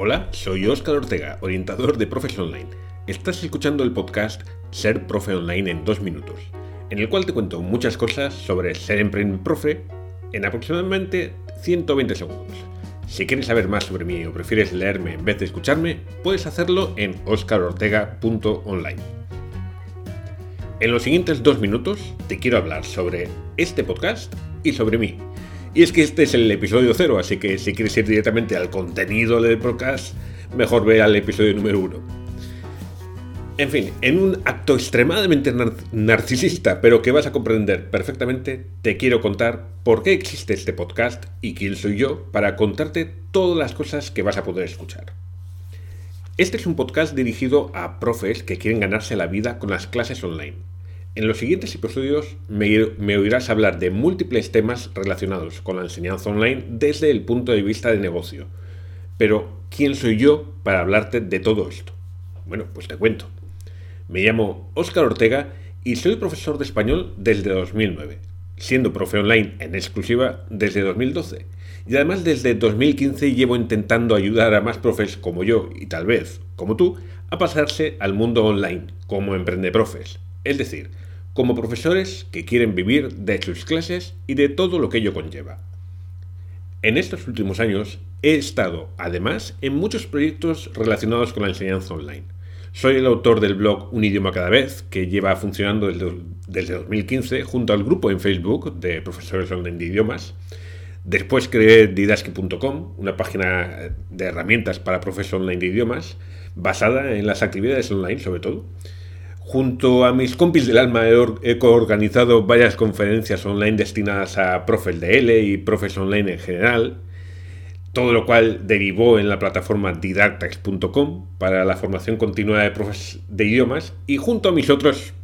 Hola, soy Óscar Ortega, orientador de Profes Online. Estás escuchando el podcast Ser Profe Online en dos minutos, en el cual te cuento muchas cosas sobre ser emprendedor profe en aproximadamente 120 segundos. Si quieres saber más sobre mí o prefieres leerme en vez de escucharme, puedes hacerlo en oscarortega.online. En los siguientes dos minutos te quiero hablar sobre este podcast y sobre mí, y es que este es el episodio cero, así que si quieres ir directamente al contenido del podcast, mejor ve al episodio número uno. En fin, en un acto extremadamente narcisista, pero que vas a comprender perfectamente, te quiero contar por qué existe este podcast y quién soy yo para contarte todas las cosas que vas a poder escuchar. Este es un podcast dirigido a profes que quieren ganarse la vida con las clases online en los siguientes episodios me, oirás hablar de múltiples temas relacionados con la enseñanza online desde el punto de vista de negocio. Pero, ¿quién soy yo para hablarte de todo esto? Bueno, pues te cuento. Me llamo Óscar Ortega y soy profesor de español desde 2009, siendo profe online en exclusiva desde 2012. Y además desde 2015 llevo intentando ayudar a más profes como yo y tal vez como tú a pasarse al mundo online como emprende-profes. Es decir, como profesores que quieren vivir de sus clases y de todo lo que ello conlleva. En estos últimos años he estado, además, en muchos proyectos relacionados con la enseñanza online. Soy el autor del blog Un idioma cada vez, que lleva funcionando desde, 2015 junto al grupo en Facebook de profesores online de idiomas. Después creé didaski.com, una página de herramientas para profesores online de idiomas, basada en las actividades online sobre todo. Junto a mis compis del alma he, organizado varias conferencias online destinadas a profes de L y profes online en general, todo lo cual derivó en la plataforma didactax.com para la formación continua de profes de idiomas y junto a mis otros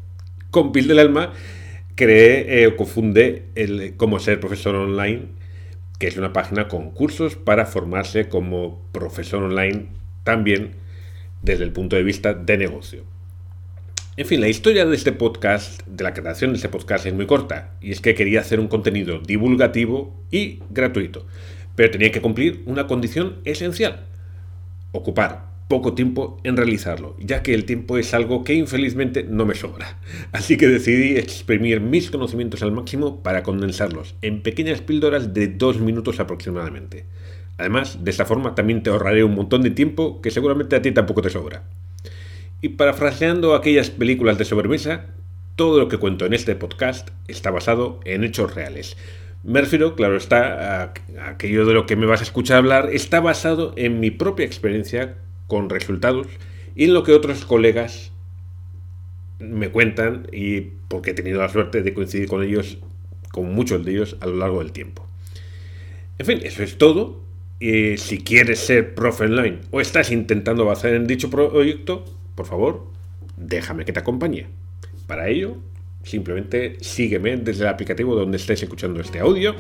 compis del alma creé eh, o cofundé el Cómo ser profesor online, que es una página con cursos para formarse como profesor online también desde el punto de vista de negocio. En fin, la historia de este podcast, de la creación de este podcast es muy corta, y es que quería hacer un contenido divulgativo y gratuito, pero tenía que cumplir una condición esencial, ocupar poco tiempo en realizarlo, ya que el tiempo es algo que infelizmente no me sobra. Así que decidí exprimir mis conocimientos al máximo para condensarlos en pequeñas píldoras de dos minutos aproximadamente. Además, de esta forma también te ahorraré un montón de tiempo que seguramente a ti tampoco te sobra. Y parafraseando aquellas películas de sobremesa, todo lo que cuento en este podcast está basado en hechos reales. Me refiero, claro está, a aquello de lo que me vas a escuchar hablar está basado en mi propia experiencia con resultados y en lo que otros colegas me cuentan y porque he tenido la suerte de coincidir con ellos, con muchos de ellos a lo largo del tiempo. En fin, eso es todo. Y si quieres ser profe online o estás intentando avanzar en dicho proyecto, por favor, déjame que te acompañe. Para ello, simplemente sígueme desde el aplicativo donde estés escuchando este audio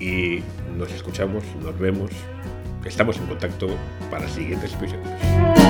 y nos escuchamos, nos vemos, estamos en contacto para siguientes episodios.